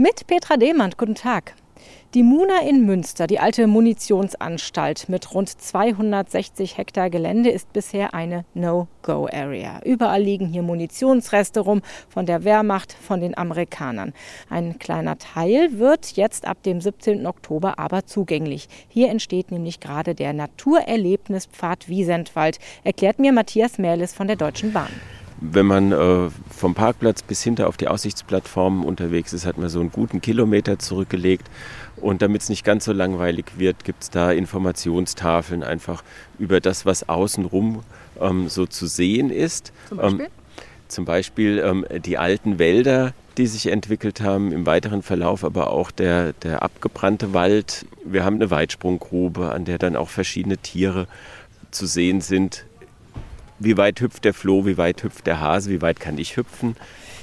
Mit Petra Demand, guten Tag. Die Muna in Münster, die alte Munitionsanstalt mit rund 260 Hektar Gelände, ist bisher eine No-Go-Area. Überall liegen hier Munitionsreste rum von der Wehrmacht, von den Amerikanern. Ein kleiner Teil wird jetzt ab dem 17. Oktober aber zugänglich. Hier entsteht nämlich gerade der Naturerlebnispfad Wiesentwald, erklärt mir Matthias Mähles von der Deutschen Bahn. Wenn man äh, vom Parkplatz bis hinter auf die Aussichtsplattformen unterwegs ist, hat man so einen guten Kilometer zurückgelegt. Und damit es nicht ganz so langweilig wird, gibt es da Informationstafeln einfach über das, was außenrum ähm, so zu sehen ist. Zum Beispiel? Ähm, zum Beispiel ähm, die alten Wälder, die sich entwickelt haben, im weiteren Verlauf aber auch der, der abgebrannte Wald. Wir haben eine Weitsprunggrube, an der dann auch verschiedene Tiere zu sehen sind, wie weit hüpft der Floh, wie weit hüpft der Hase, wie weit kann ich hüpfen.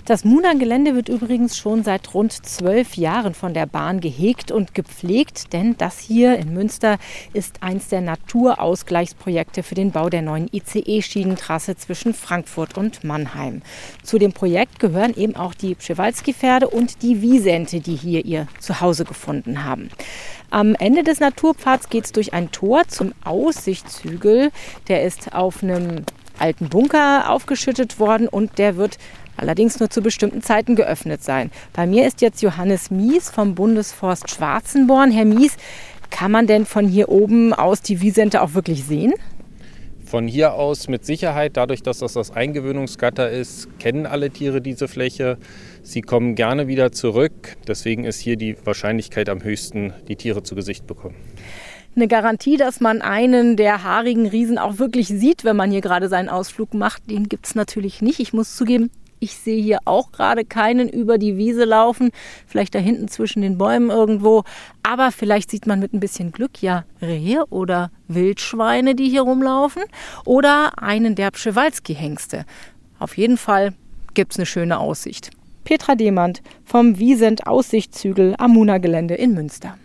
Das Muna-Gelände wird übrigens schon seit rund zwölf Jahren von der Bahn gehegt und gepflegt, denn das hier in Münster ist eins der Naturausgleichsprojekte für den Bau der neuen ICE-Schienentrasse zwischen Frankfurt und Mannheim. Zu dem Projekt gehören eben auch die Przewalski-Pferde und die Wiesente, die hier ihr Zuhause gefunden haben. Am Ende des Naturpfads geht es durch ein Tor zum Aussichtshügel. Der ist auf einem alten Bunker aufgeschüttet worden und der wird allerdings nur zu bestimmten Zeiten geöffnet sein. Bei mir ist jetzt Johannes Mies vom Bundesforst Schwarzenborn. Herr Mies, kann man denn von hier oben aus die Wiesente auch wirklich sehen? Von hier aus mit Sicherheit, dadurch, dass das das Eingewöhnungsgatter ist, kennen alle Tiere diese Fläche. Sie kommen gerne wieder zurück. Deswegen ist hier die Wahrscheinlichkeit am höchsten, die Tiere zu Gesicht bekommen eine Garantie, dass man einen der haarigen Riesen auch wirklich sieht, wenn man hier gerade seinen Ausflug macht. Den gibt es natürlich nicht. Ich muss zugeben, ich sehe hier auch gerade keinen über die Wiese laufen, vielleicht da hinten zwischen den Bäumen irgendwo. Aber vielleicht sieht man mit ein bisschen Glück ja Rehe oder Wildschweine, die hier rumlaufen, oder einen der Pschewalski-Hengste. Auf jeden Fall gibt es eine schöne Aussicht. Petra Demand vom Wiesent Aussichtshügel am Muna-Gelände in Münster.